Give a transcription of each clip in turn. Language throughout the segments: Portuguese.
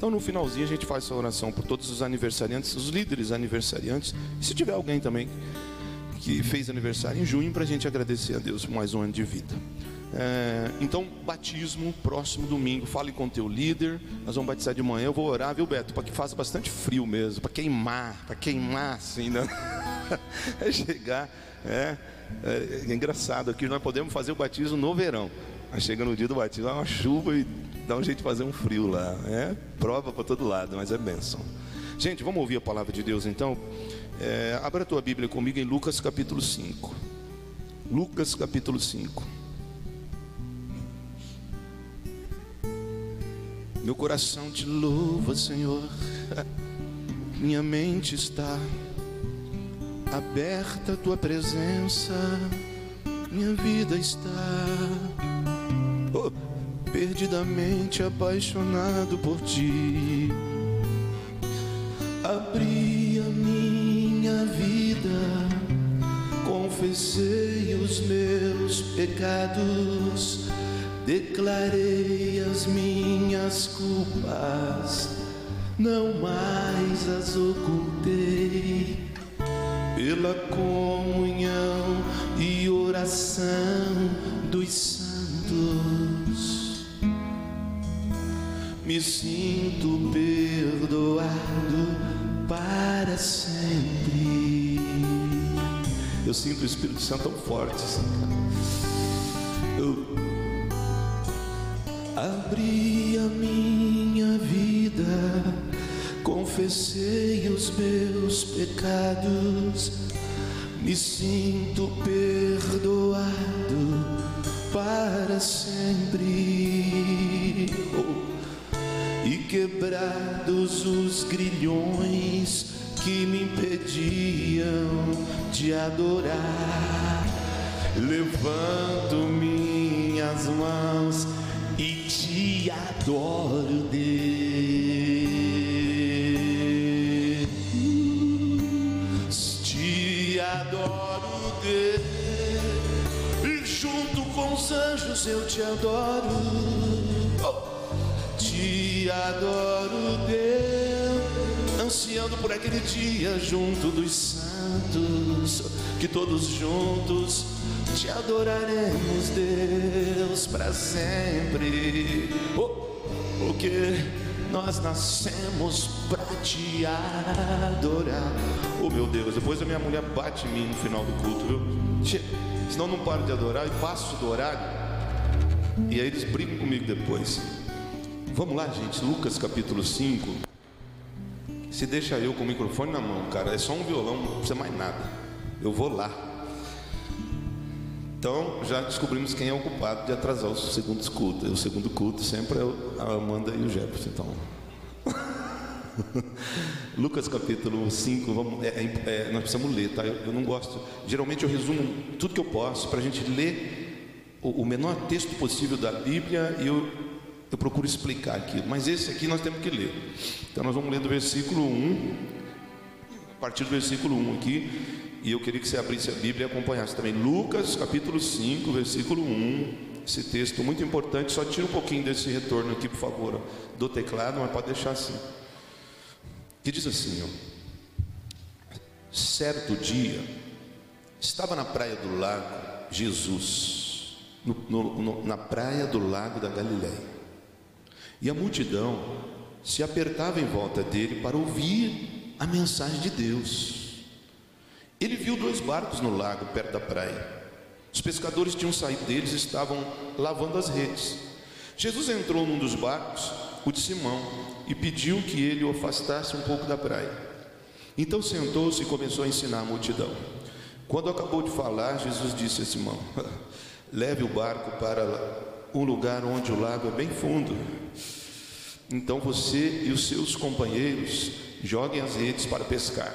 Então no finalzinho a gente faz essa oração por todos os aniversariantes, os líderes aniversariantes. E se tiver alguém também que fez aniversário em junho, para a gente agradecer a Deus por mais um ano de vida. É, então, batismo, próximo domingo, fale com teu líder. Nós vamos batizar de manhã. Eu vou orar, viu, Beto? Para que faça bastante frio mesmo, para queimar, para queimar assim, né? é chegar. É, é, é, engraçado aqui, nós podemos fazer o batismo no verão. Mas chega no dia do batismo, dá uma chuva e dá um jeito de fazer um frio lá. É prova para todo lado, mas é bênção. Gente, vamos ouvir a palavra de Deus então. É, abra a tua Bíblia comigo em Lucas capítulo 5. Lucas capítulo 5. Meu coração te louva, Senhor. Minha mente está aberta à tua presença. Minha vida está oh, perdidamente apaixonado por ti. Abri a minha vida, confessei os meus pecados declarei as minhas culpas, não mais as ocultei. Pela comunhão e oração dos santos, me sinto perdoado para sempre. Eu sinto o Espírito Santo tão forte. Assim, eu Abri a minha vida, confessei os meus pecados, me sinto perdoado para sempre. Quebrados os grilhões que me impediam de adorar, levanto minhas mãos e te adoro, Deus. Te adoro, Deus. E junto com os anjos eu te adoro. Te adoro, Deus. Ansiando por aquele dia junto dos santos, que todos juntos te adoraremos, Deus, para sempre. Oh, porque nós nascemos para te adorar. Oh meu Deus, depois a minha mulher bate em mim no final do culto, viu? Senão não paro de adorar e passo do horário. E aí eles brigam comigo depois. Vamos lá, gente, Lucas capítulo 5. Se deixa eu com o microfone na mão, cara, é só um violão, não precisa mais nada. Eu vou lá. Então já descobrimos quem é o culpado de atrasar o segundo culto. O segundo culto sempre é a Amanda e o Jefferson. Então. Lucas capítulo 5, vamos, é, é, é, nós precisamos ler, tá? Eu, eu, não gosto. Geralmente eu resumo tudo que eu posso para a gente ler o, o, menor texto possível da Bíblia e eu, eu procuro explicar aquilo. Mas esse aqui nós temos que ler. Então nós vamos ler do versículo 1, a partir do versículo 1 aqui. E eu queria que você abrisse a Bíblia e acompanhasse também. Lucas capítulo 5, versículo 1. Esse texto muito importante. Só tira um pouquinho desse retorno aqui, por favor, do teclado, mas pode deixar assim. Que diz assim: ó, Certo dia, estava na praia do lago Jesus, no, no, no, na praia do lago da Galileia. E a multidão se apertava em volta dele para ouvir a mensagem de Deus. Ele viu dois barcos no lago, perto da praia. Os pescadores tinham saído deles e estavam lavando as redes. Jesus entrou num dos barcos, o de Simão, e pediu que ele o afastasse um pouco da praia. Então sentou-se e começou a ensinar a multidão. Quando acabou de falar, Jesus disse a Simão: Leve o barco para um lugar onde o lago é bem fundo. Então você e os seus companheiros joguem as redes para pescar.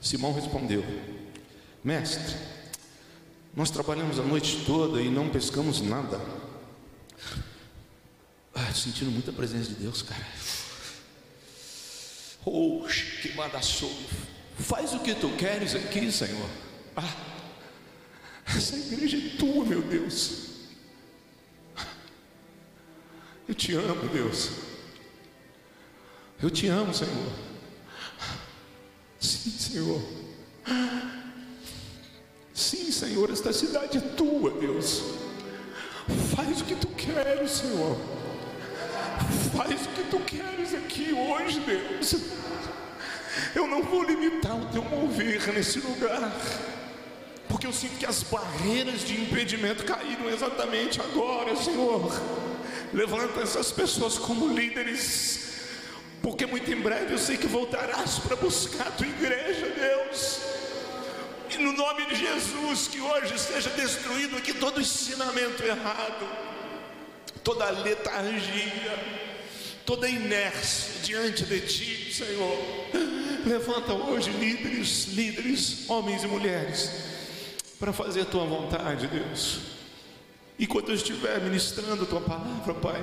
Simão respondeu: Mestre, nós trabalhamos a noite toda e não pescamos nada. Ah, sentindo muita presença de Deus, cara. Oxe, que madaçou. Faz o que tu queres aqui, Senhor. Ah, essa igreja é tua, meu Deus. Eu te amo, Deus. Eu te amo, Senhor. Sim, Senhor. Sim, Senhor, esta cidade é tua, Deus. Faz o que tu queres, Senhor. Faz o que tu queres aqui hoje, Deus. Eu não vou limitar o teu mover nesse lugar, porque eu sinto que as barreiras de impedimento caíram exatamente agora, Senhor. Levanta essas pessoas como líderes, porque muito em breve eu sei que voltarás para buscar a tua igreja, Deus. E no nome de Jesus, que hoje seja destruído aqui todo ensinamento errado, toda letargia, toda inércia diante de ti, Senhor. Levanta hoje líderes, líderes, homens e mulheres, para fazer a tua vontade, Deus. E quando eu estiver ministrando a tua palavra, Pai,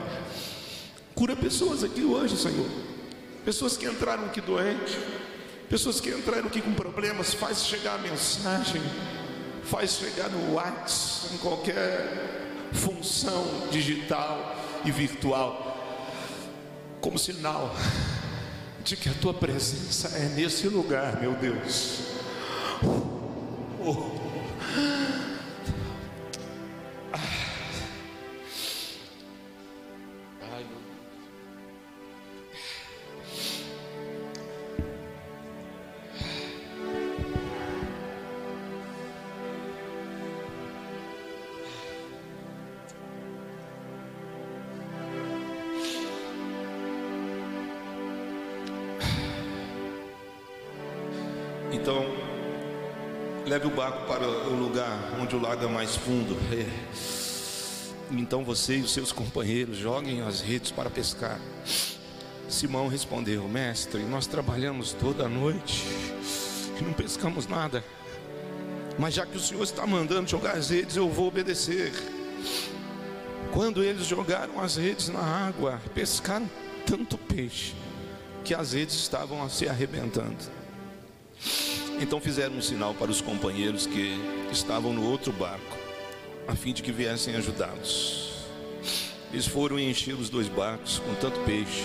cura pessoas aqui hoje, Senhor. Pessoas que entraram aqui doentes, pessoas que entraram aqui com problemas, faz chegar a mensagem, faz chegar no WhatsApp, em qualquer função digital e virtual como sinal de que a tua presença é nesse lugar, meu Deus. Oh. Leve o barco para o lugar onde o lago é mais fundo. É. Então você e os seus companheiros joguem as redes para pescar. Simão respondeu: Mestre, nós trabalhamos toda a noite e não pescamos nada. Mas já que o Senhor está mandando jogar as redes, eu vou obedecer. Quando eles jogaram as redes na água, pescaram tanto peixe que as redes estavam se arrebentando. Então fizeram um sinal para os companheiros que estavam no outro barco, a fim de que viessem ajudá-los. Eles foram encher os dois barcos com tanto peixe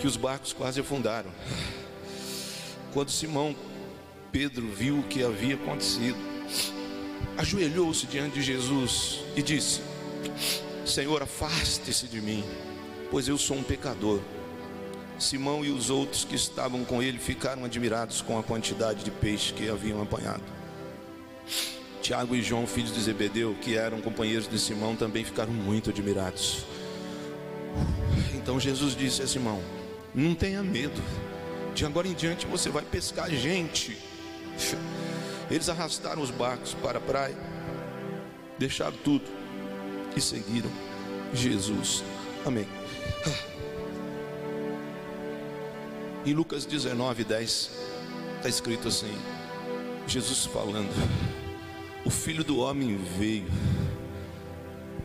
que os barcos quase afundaram. Quando Simão Pedro viu o que havia acontecido, ajoelhou-se diante de Jesus e disse: Senhor, afaste-se de mim, pois eu sou um pecador. Simão e os outros que estavam com ele ficaram admirados com a quantidade de peixe que haviam apanhado. Tiago e João, filhos de Zebedeu, que eram companheiros de Simão, também ficaram muito admirados. Então Jesus disse a Simão: Não tenha medo, de agora em diante você vai pescar gente. Eles arrastaram os barcos para a praia, deixaram tudo e seguiram Jesus. Amém. Em Lucas 19, 10, está escrito assim: Jesus falando, o filho do homem veio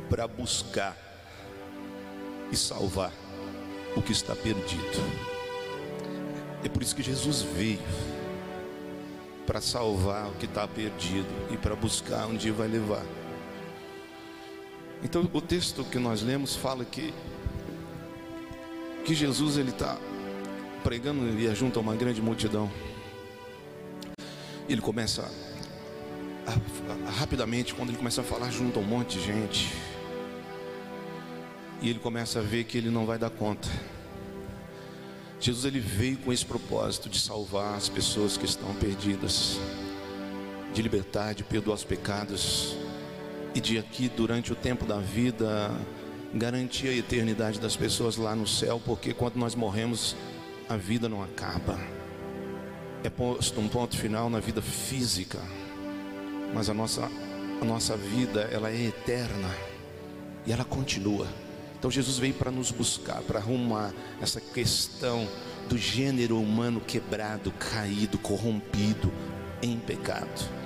para buscar e salvar o que está perdido. É por isso que Jesus veio para salvar o que está perdido e para buscar onde vai levar. Então o texto que nós lemos fala que que Jesus ele está pregando e junto a uma grande multidão. Ele começa a, a, rapidamente, quando ele começa a falar junto a um monte de gente, e ele começa a ver que ele não vai dar conta. Jesus ele veio com esse propósito de salvar as pessoas que estão perdidas, de libertar, de perdoar os pecados e de aqui durante o tempo da vida garantir a eternidade das pessoas lá no céu, porque quando nós morremos a vida não acaba. É posto um ponto final na vida física, mas a nossa, a nossa vida ela é eterna e ela continua. Então Jesus veio para nos buscar, para arrumar essa questão do gênero humano quebrado, caído, corrompido em pecado.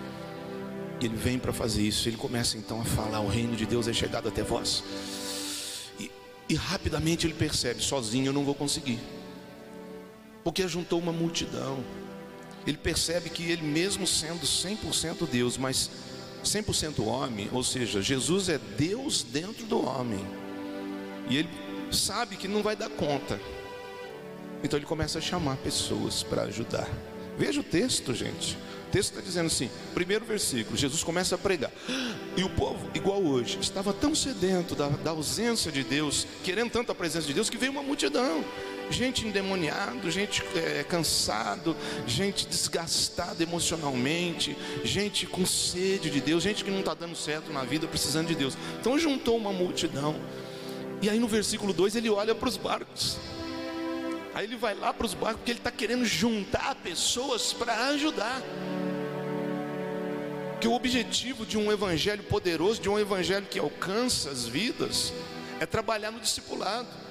E ele vem para fazer isso. Ele começa então a falar: o reino de Deus é chegado até vós. E, e rapidamente ele percebe: sozinho eu não vou conseguir porque juntou uma multidão. Ele percebe que ele, mesmo sendo 100% Deus, mas 100% homem, ou seja, Jesus é Deus dentro do homem, e ele sabe que não vai dar conta, Então ele começa a chamar pessoas para ajudar. Veja o texto, gente. O texto está dizendo assim: primeiro versículo, Jesus começa a pregar. E o povo, igual hoje, estava tão sedento da, da ausência de Deus, querendo tanto a presença de Deus, que veio uma multidão gente endemoniado, gente é, cansado, gente desgastada emocionalmente, gente com sede de Deus, gente que não está dando certo na vida, precisando de Deus. Então juntou uma multidão. E aí no versículo 2 ele olha para os barcos. Aí ele vai lá para os barcos porque ele está querendo juntar pessoas para ajudar. Que o objetivo de um evangelho poderoso, de um evangelho que alcança as vidas, é trabalhar no discipulado.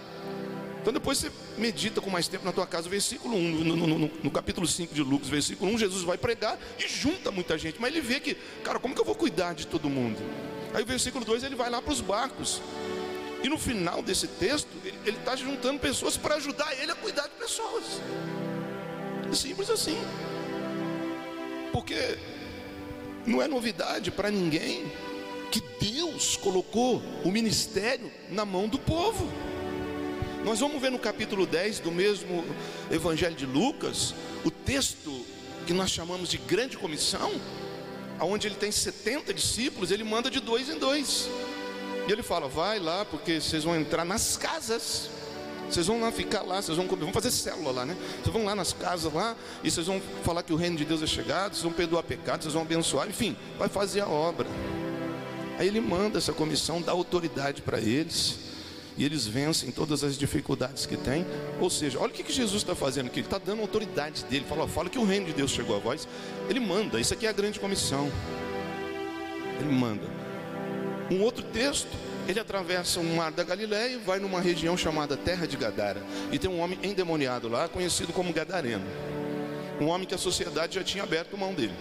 Então depois você medita com mais tempo na tua casa, versículo 1, no, no, no, no, capítulo 5 de Lucas, versículo 1, Jesus vai pregar e junta muita gente, mas ele vê que, cara, como que eu vou cuidar de todo mundo? Aí o versículo 2 ele vai lá para os barcos. E no final desse texto, ele está juntando pessoas para ajudar ele a cuidar de pessoas. É simples assim. Porque não é novidade para ninguém que Deus colocou o ministério na mão do povo. Nós vamos ver no capítulo 10 do mesmo Evangelho de Lucas, o texto que nós chamamos de grande comissão, onde ele tem 70 discípulos, ele manda de dois em dois. E ele fala: vai lá, porque vocês vão entrar nas casas. Vocês vão lá ficar lá, vocês vão comer, vão fazer célula lá, né? Vocês vão lá nas casas lá, e vocês vão falar que o reino de Deus é chegado, vocês vão perdoar pecados, vocês vão abençoar, enfim, vai fazer a obra. Aí ele manda essa comissão, dá autoridade para eles e eles vencem todas as dificuldades que têm. Ou seja, olha o que, Jesus está fazendo aqui. Ele está dando autoridade dele. Fala, fala que o reino de Deus chegou a voz. Ele manda. Isso aqui é a grande comissão. Ele manda. Um outro texto. Ele atravessa o mar da Galiléia e vai numa região chamada Terra de Gadara. E tem um homem endemoniado lá, conhecido como Gadareno. Um homem que a sociedade já tinha aberto mão dele.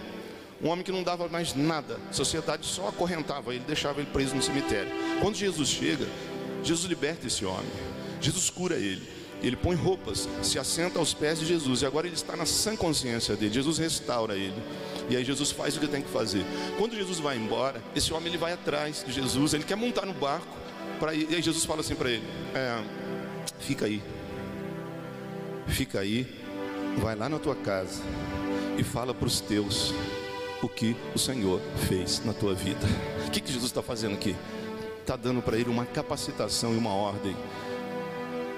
Um homem que não dava mais nada. A sociedade só acorrentava ele, deixava ele preso no cemitério. Quando Jesus chega, Jesus liberta esse homem. Jesus cura ele. Ele põe roupas, se assenta aos pés de Jesus. E agora ele está na sã consciência dele. Jesus restaura ele. E aí Jesus faz o que tem que fazer. Quando Jesus vai embora, esse homem ele vai atrás de Jesus. Ele quer montar no barco. Ir. E aí Jesus fala assim para ele: é, Fica aí. Fica aí. Vai lá na tua casa. E fala para os teus o que o Senhor fez na tua vida. O que, que Jesus está fazendo aqui? Está dando para ele uma capacitação e uma ordem.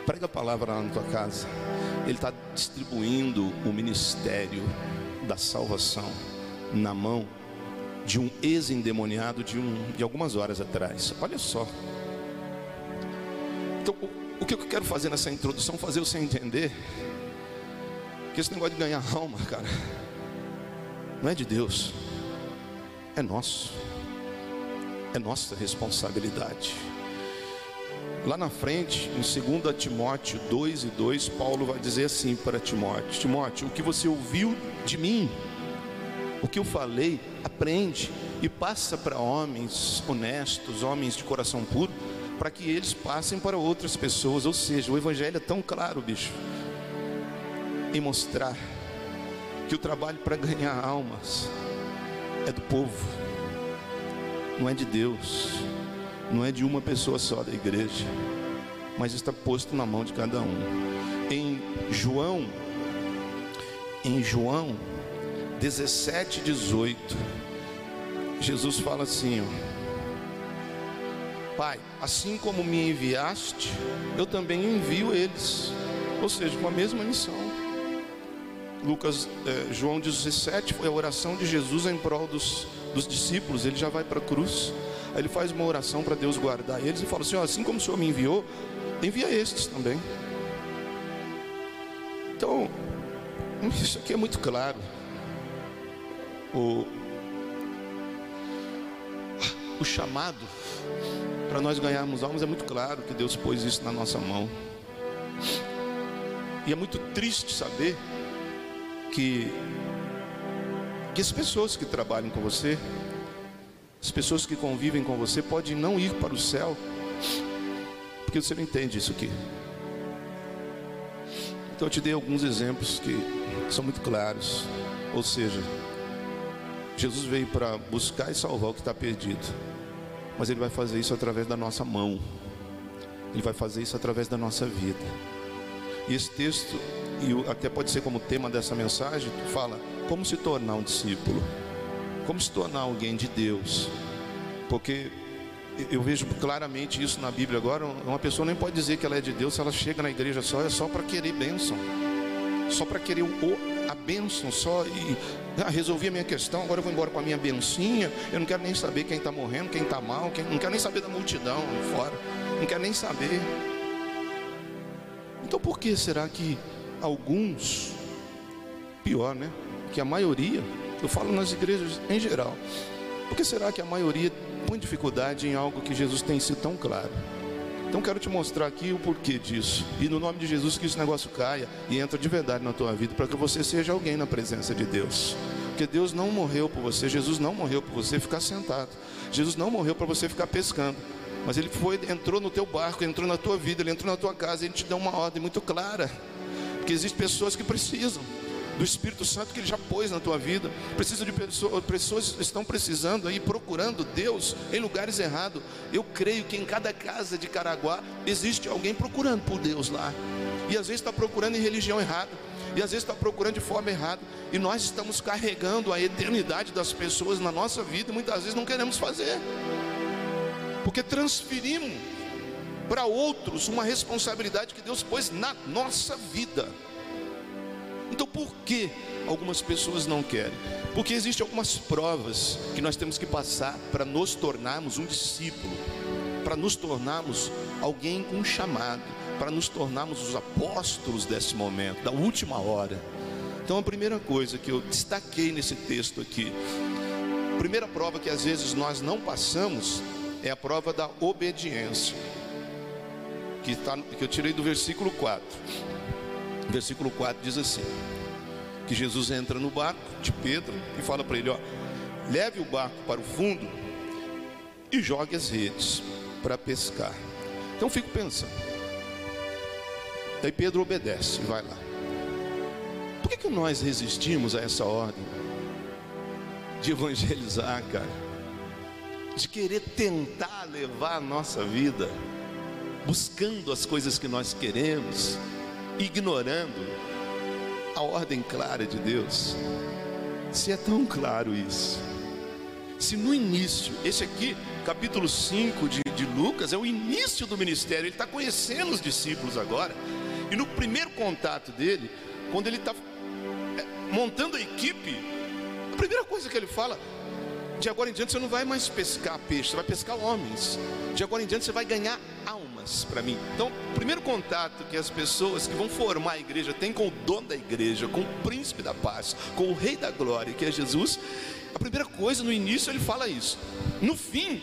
Prega a palavra lá na tua casa. Ele está distribuindo o ministério da salvação na mão de um ex-endemoniado de, um, de algumas horas atrás. Olha só. Então, o, o que eu quero fazer nessa introdução, fazer você entender que esse negócio de ganhar alma, cara, não é de Deus, é nosso é nossa responsabilidade. Lá na frente, em 2 Timóteo 2 e 2, Paulo vai dizer assim para Timóteo: Timóteo, o que você ouviu de mim, o que eu falei, aprende e passa para homens honestos, homens de coração puro, para que eles passem para outras pessoas. Ou seja, o Evangelho é tão claro, bicho, em mostrar que o trabalho para ganhar almas é do povo não é de Deus, não é de uma pessoa só da igreja, mas está posto na mão de cada um. Em João, em João 17, 18, Jesus fala assim: ó, Pai, assim como me enviaste, eu também envio eles, ou seja, com a mesma missão. Lucas, eh, João 17 foi a oração de Jesus em prol dos dos discípulos, ele já vai para a cruz. Aí ele faz uma oração para Deus guardar eles e fala assim: assim como o Senhor me enviou, envia estes também. Então, isso aqui é muito claro. O, o chamado para nós ganharmos almas é muito claro que Deus pôs isso na nossa mão. E é muito triste saber que que as pessoas que trabalham com você, as pessoas que convivem com você, podem não ir para o céu, porque você não entende isso aqui. Então eu te dei alguns exemplos que são muito claros. Ou seja, Jesus veio para buscar e salvar o que está perdido, mas Ele vai fazer isso através da nossa mão, Ele vai fazer isso através da nossa vida. E esse texto, e até pode ser como tema dessa mensagem, fala como se tornar um discípulo, como se tornar alguém de Deus. Porque eu vejo claramente isso na Bíblia agora. Uma pessoa nem pode dizer que ela é de Deus se ela chega na igreja só, é só para querer bênção, só para querer o, a bênção, só e ah, resolvi a minha questão. Agora eu vou embora com a minha bencinha. Eu não quero nem saber quem está morrendo, quem está mal, quem, não quero nem saber da multidão fora, não quero nem saber. Então por que será que alguns, pior, né? Que a maioria, eu falo nas igrejas em geral, por que será que a maioria põe dificuldade em algo que Jesus tem sido tão claro? Então quero te mostrar aqui o porquê disso. E no nome de Jesus que esse negócio caia e entre de verdade na tua vida para que você seja alguém na presença de Deus. Porque Deus não morreu por você, Jesus não morreu por você ficar sentado. Jesus não morreu para você ficar pescando. Mas ele foi, entrou no teu barco, entrou na tua vida, ele entrou na tua casa, ele te deu uma ordem muito clara. Porque existem pessoas que precisam do Espírito Santo que ele já pôs na tua vida. Precisa de pessoas, pessoas estão precisando aí procurando Deus em lugares errados. Eu creio que em cada casa de Caraguá existe alguém procurando por Deus lá. E às vezes está procurando em religião errada. E às vezes está procurando de forma errada. E nós estamos carregando a eternidade das pessoas na nossa vida muitas vezes não queremos fazer porque transferimos para outros uma responsabilidade que Deus pôs na nossa vida. Então, por que algumas pessoas não querem? Porque existem algumas provas que nós temos que passar para nos tornarmos um discípulo, para nos tornarmos alguém com um chamado, para nos tornarmos os apóstolos desse momento, da última hora. Então, a primeira coisa que eu destaquei nesse texto aqui, a primeira prova que às vezes nós não passamos é a prova da obediência. Que, tá, que eu tirei do versículo 4. Versículo 4 diz assim: que Jesus entra no barco de Pedro e fala para ele: ó, leve o barco para o fundo e jogue as redes para pescar. Então fico pensando. Aí Pedro obedece e vai lá. Por que, que nós resistimos a essa ordem de evangelizar, cara? De querer tentar levar a nossa vida, buscando as coisas que nós queremos, ignorando a ordem clara de Deus. Se é tão claro isso, se no início, esse aqui, capítulo 5 de, de Lucas, é o início do ministério, ele está conhecendo os discípulos agora, e no primeiro contato dele, quando ele está é, montando a equipe, a primeira coisa que ele fala, de agora em diante você não vai mais pescar peixe, você vai pescar homens. De agora em diante você vai ganhar almas para mim. Então, o primeiro contato que as pessoas que vão formar a igreja têm com o dono da igreja, com o príncipe da paz, com o rei da glória, que é Jesus, a primeira coisa no início ele fala isso. No fim,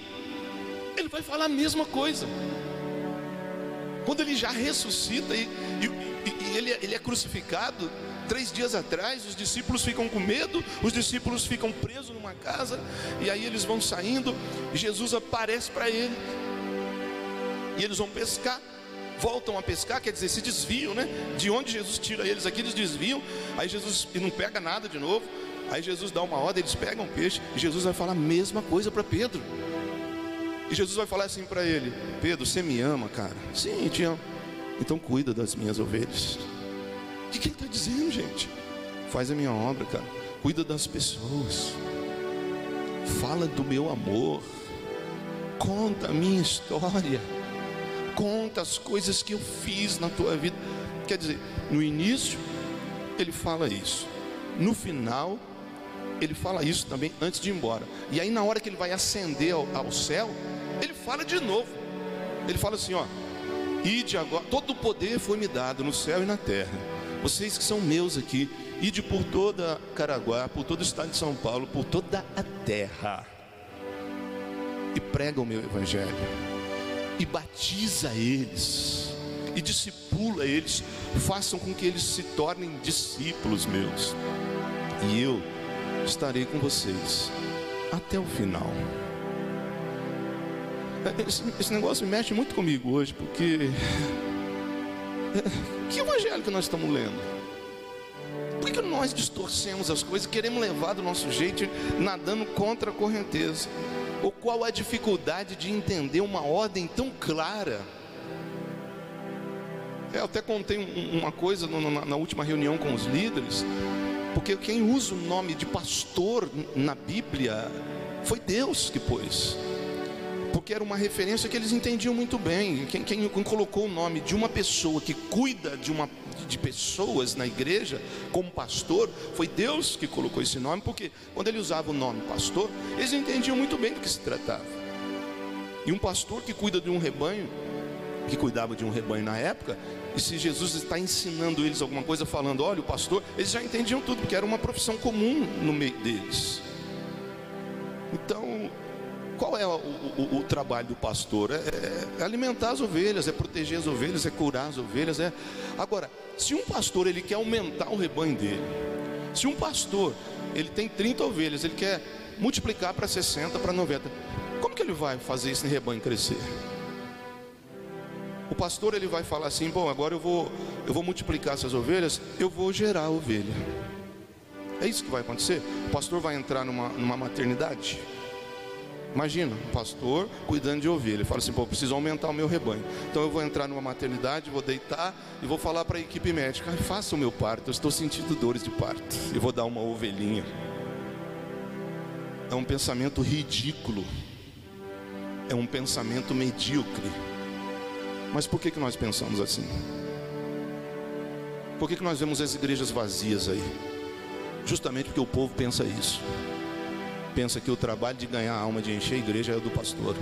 ele vai falar a mesma coisa. Quando ele já ressuscita e, e, ele, ele é crucificado, três dias atrás, os discípulos ficam com medo, os discípulos ficam presos numa casa, e aí eles vão saindo, Jesus aparece para ele, e eles vão pescar, voltam a pescar, quer dizer, se desviam, né? De onde Jesus tira eles aqui, eles desviam, aí Jesus e não pega nada de novo, aí Jesus dá uma ordem, eles pegam peixe, e Jesus vai falar a mesma coisa para Pedro. E Jesus vai falar assim para ele: Pedro, você me ama, cara? Sim, te amo. Então cuida das minhas ovelhas. O que ele está dizendo, gente? Faz a minha obra, cara. Cuida das pessoas. Fala do meu amor. Conta a minha história. Conta as coisas que eu fiz na tua vida. Quer dizer, no início, ele fala isso. No final, ele fala isso também antes de ir embora. E aí, na hora que ele vai ascender ao, ao céu, ele fala de novo. Ele fala assim: ó, ide agora, todo o poder foi me dado no céu e na terra vocês que são meus aqui, ide por toda Caraguá, por todo o estado de São Paulo, por toda a terra, e prega o meu evangelho, e batiza eles, e discipula eles, façam com que eles se tornem discípulos meus, e eu estarei com vocês até o final. Esse, esse negócio mexe muito comigo hoje, porque que evangelho que nós estamos lendo? Por que nós distorcemos as coisas, queremos levar do nosso jeito, nadando contra a correnteza? Ou qual a dificuldade de entender uma ordem tão clara? Eu até contei uma coisa na última reunião com os líderes, porque quem usa o nome de pastor na Bíblia foi Deus que pôs. Porque era uma referência que eles entendiam muito bem. Quem, quem, colocou o nome de uma pessoa que cuida de, uma, de pessoas na igreja, como pastor, foi Deus que colocou esse nome, porque quando ele usava o nome pastor, eles entendiam muito bem do que se tratava. E um pastor que cuida de um rebanho, que cuidava de um rebanho na época, e se Jesus está ensinando eles alguma coisa, falando, olha, o pastor, eles já entendiam tudo, porque era uma profissão comum no meio deles. Então, qual é o, o, o trabalho do pastor? É, é, alimentar as ovelhas, é proteger as ovelhas, é curar as ovelhas. É... Agora, se um pastor ele quer aumentar o rebanho dele, se um pastor ele tem 30 ovelhas, ele quer multiplicar para 60, para 90, como que ele vai fazer esse rebanho crescer? O pastor ele vai falar assim: bom, agora eu vou, eu vou multiplicar essas ovelhas, eu vou gerar ovelha. É isso que vai acontecer. O pastor vai entrar numa, numa maternidade. Imagina, um pastor cuidando de ovelha. Ele fala assim: pô, preciso aumentar o meu rebanho. Então eu vou entrar numa maternidade, vou deitar e vou falar para a equipe médica: faça o meu parto, eu estou sentindo dores de parto. E vou dar uma ovelhinha. É um pensamento ridículo. É um pensamento medíocre. Mas por que, que nós pensamos assim? Por que, que nós vemos as igrejas vazias aí? Justamente porque o povo pensa isso. Pensa que o trabalho de ganhar a alma, de encher a igreja é do pastor.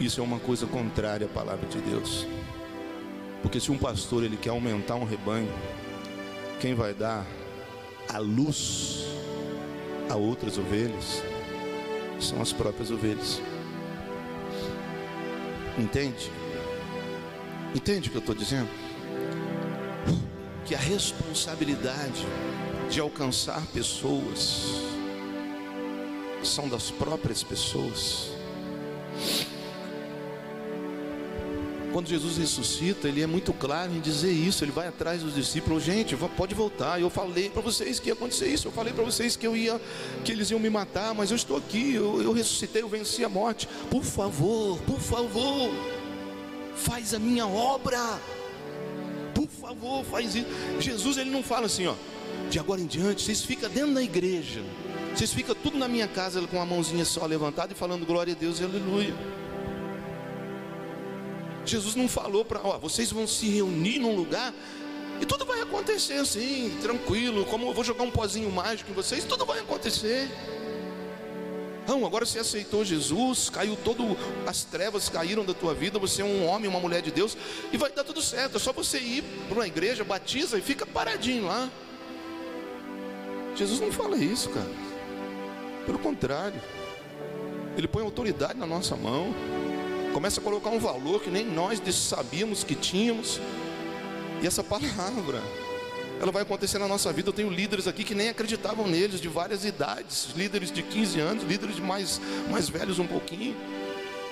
Isso é uma coisa contrária à palavra de Deus. Porque se um pastor ele quer aumentar um rebanho, quem vai dar a luz a outras ovelhas são as próprias ovelhas. Entende? Entende o que eu estou dizendo? Que a responsabilidade de alcançar pessoas são das próprias pessoas. Quando Jesus ressuscita, ele é muito claro em dizer isso. Ele vai atrás dos discípulos, gente, pode voltar. Eu falei para vocês que ia acontecer isso. Eu falei para vocês que eu ia, que eles iam me matar, mas eu estou aqui. Eu, eu ressuscitei, eu venci a morte. Por favor, por favor, faz a minha obra. Por favor, faz isso. Jesus ele não fala assim, ó. De agora em diante, vocês ficam dentro da igreja. Vocês ficam tudo na minha casa com a mãozinha só levantada e falando glória a Deus e aleluia. Jesus não falou para, ó, vocês vão se reunir num lugar e tudo vai acontecer assim, tranquilo, como eu vou jogar um pozinho mágico em vocês, tudo vai acontecer. Não, agora você aceitou Jesus, caiu todo, as trevas caíram da tua vida, você é um homem, uma mulher de Deus, e vai dar tudo certo. É só você ir para uma igreja, batiza e fica paradinho lá. Jesus não fala isso, cara. Pelo contrário, Ele põe autoridade na nossa mão começa a colocar um valor que nem nós sabíamos que tínhamos. E essa palavra, ela vai acontecer na nossa vida. Eu tenho líderes aqui que nem acreditavam neles, de várias idades, líderes de 15 anos, líderes de mais, mais velhos um pouquinho.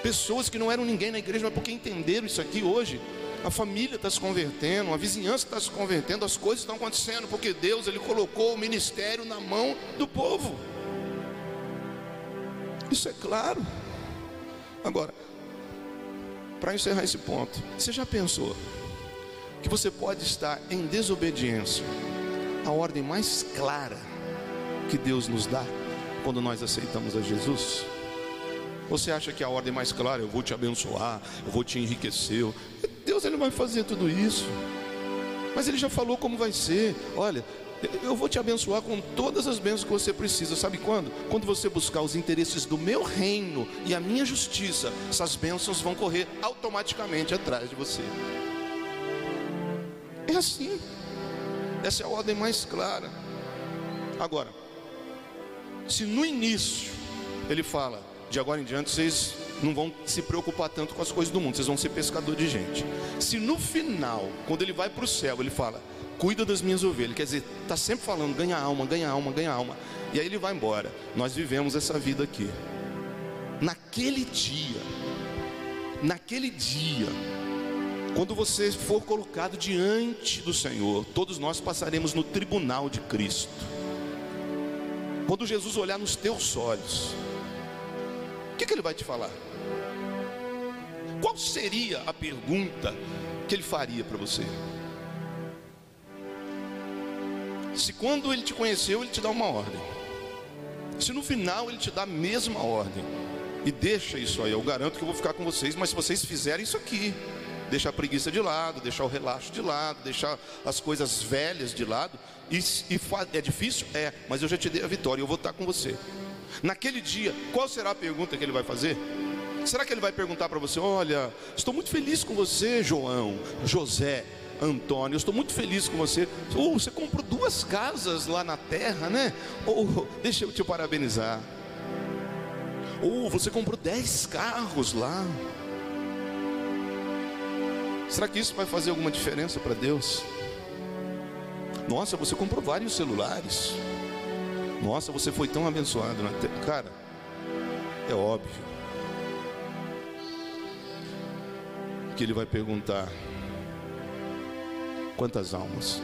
Pessoas que não eram ninguém na igreja, mas porque entenderam isso aqui hoje. A família está se convertendo, a vizinhança está se convertendo, as coisas estão acontecendo, porque Deus ele colocou o ministério na mão do povo. Isso é claro. Agora, para encerrar esse ponto, você já pensou que você pode estar em desobediência à ordem mais clara que Deus nos dá quando nós aceitamos a Jesus? Você acha que a ordem mais clara, eu vou te abençoar, eu vou te enriquecer? Deus ele vai fazer tudo isso. Mas ele já falou como vai ser. Olha, eu vou te abençoar com todas as bênçãos que você precisa. Sabe quando? Quando você buscar os interesses do meu reino e a minha justiça, essas bênçãos vão correr automaticamente atrás de você. É assim. Essa é a ordem mais clara. Agora, se no início ele fala, de agora em diante vocês não vão se preocupar tanto com as coisas do mundo, vocês vão ser pescador de gente. Se no final, quando ele vai para o céu, ele fala, cuida das minhas ovelhas. Quer dizer, está sempre falando, ganha alma, ganha alma, ganha alma. E aí ele vai embora. Nós vivemos essa vida aqui. Naquele dia, naquele dia, quando você for colocado diante do Senhor, todos nós passaremos no tribunal de Cristo. Quando Jesus olhar nos teus olhos, que, que ele vai te falar? Qual seria a pergunta que ele faria para você? Se quando ele te conheceu, ele te dá uma ordem. Se no final ele te dá a mesma ordem. E deixa isso aí, eu garanto que eu vou ficar com vocês, mas se vocês fizerem isso aqui, deixar a preguiça de lado, deixar o relaxo de lado, deixar as coisas velhas de lado, e, e é difícil? É, mas eu já te dei a vitória, eu vou estar com você. Naquele dia, qual será a pergunta que ele vai fazer? Será que ele vai perguntar para você: Olha, estou muito feliz com você, João, José, Antônio, estou muito feliz com você. Oh, você comprou duas casas lá na terra, né? Oh, deixa eu te parabenizar. Oh, você comprou dez carros lá. Será que isso vai fazer alguma diferença para Deus? Nossa, você comprou vários celulares. Nossa, você foi tão abençoado. Né? Cara, é óbvio que ele vai perguntar: quantas almas?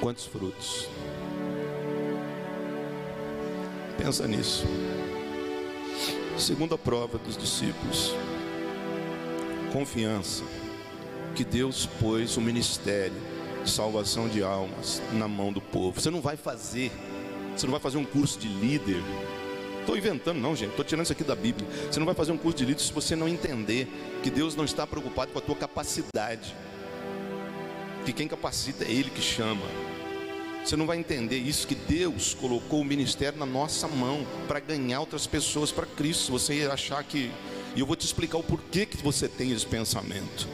Quantos frutos? Pensa nisso. Segunda prova dos discípulos. Confiança que Deus pôs o ministério salvação de almas na mão do povo. Você não vai fazer, você não vai fazer um curso de líder. Estou inventando, não, gente. Estou tirando isso aqui da Bíblia. Você não vai fazer um curso de líder se você não entender que Deus não está preocupado com a tua capacidade. Que quem capacita é Ele que chama. Você não vai entender isso que Deus colocou o ministério na nossa mão para ganhar outras pessoas para Cristo. Você achar que e eu vou te explicar o porquê que você tem esse pensamento.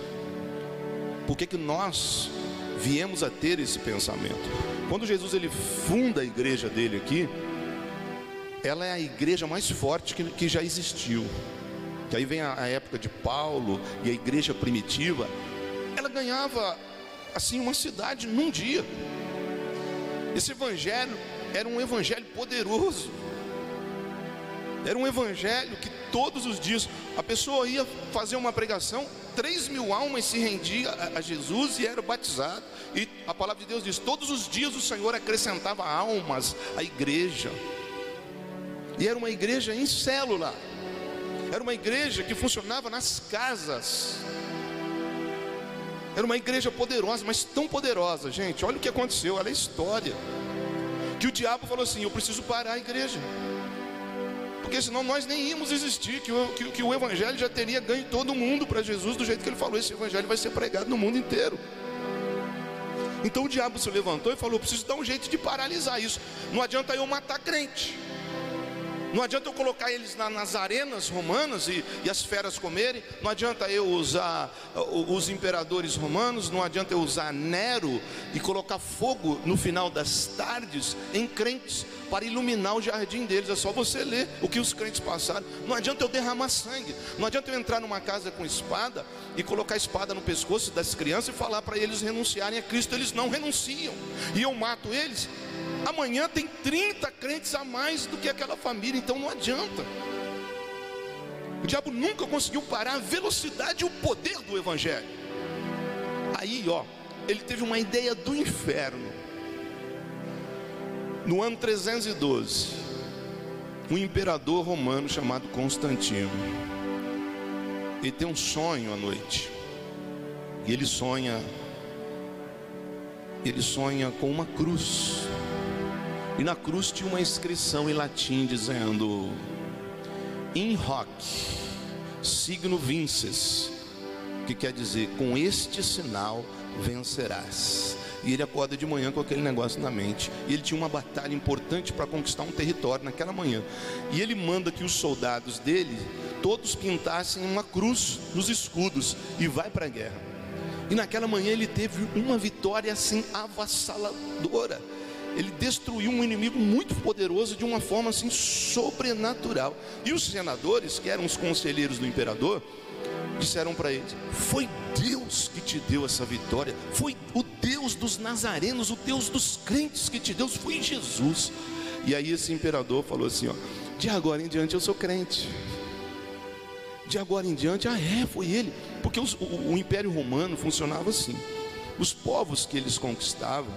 Por que que nós viemos a ter esse pensamento? Quando Jesus ele funda a igreja dele aqui, ela é a igreja mais forte que, que já existiu. Que aí vem a, a época de Paulo e a igreja primitiva, ela ganhava assim uma cidade num dia. Esse evangelho era um evangelho poderoso. Era um evangelho que todos os dias a pessoa ia fazer uma pregação, três mil almas se rendiam a, Jesus e era batizado. E a palavra de Deus diz: todos os dias o Senhor acrescentava almas à igreja. E era uma igreja em célula. Era uma igreja que funcionava nas casas. Era uma igreja poderosa, mas tão poderosa, gente. Olha o que aconteceu, olha a história. Que o diabo falou assim: Eu preciso parar a igreja. Porque senão nós nem íamos existir, que o, que, que o Evangelho já teria ganho todo mundo para Jesus, do jeito que ele falou: esse Evangelho vai ser pregado no mundo inteiro. Então o diabo se levantou e falou: preciso dar um jeito de paralisar isso. Não adianta eu matar crente. Não adianta eu colocar eles na, nas arenas romanas e, e, as feras comerem. Não adianta eu usar os imperadores romanos. Não adianta eu usar Nero e colocar fogo no final das tardes em crentes para iluminar o jardim deles. É só você ler o que os crentes passaram. Não adianta eu derramar sangue. Não adianta eu entrar numa casa com espada e colocar a espada no pescoço das crianças e falar para eles renunciarem a Cristo. Eles não renunciam. E eu mato eles Amanhã tem 30 crentes a mais do que aquela família, então não adianta. O diabo nunca conseguiu parar a velocidade e o poder do evangelho. Aí, ó, ele teve uma ideia do inferno. No ano 312, um imperador romano chamado Constantino. Ele tem um sonho à noite. E ele sonha ele sonha com uma cruz. E na cruz tinha uma inscrição em latim dizendo: In hoc signo vinces, que quer dizer com este sinal vencerás. E ele acorda de manhã com aquele negócio na mente. E ele tinha uma batalha importante para conquistar um território naquela manhã. E ele manda que os soldados dele todos pintassem uma cruz nos escudos e vai para a guerra. E naquela manhã ele teve uma vitória assim avassaladora ele destruiu um inimigo muito poderoso de uma forma assim sobrenatural. E os senadores, que eram os conselheiros do imperador, disseram para ele: Foi Deus que te deu essa vitória, foi o Deus dos nazarenos, o Deus dos crentes que te deu, foi Jesus. E aí esse imperador falou assim: ó, De agora em diante eu sou crente. De agora em diante, ah é, foi ele. Porque os, o, o Império Romano funcionava assim. Os povos que eles conquistavam,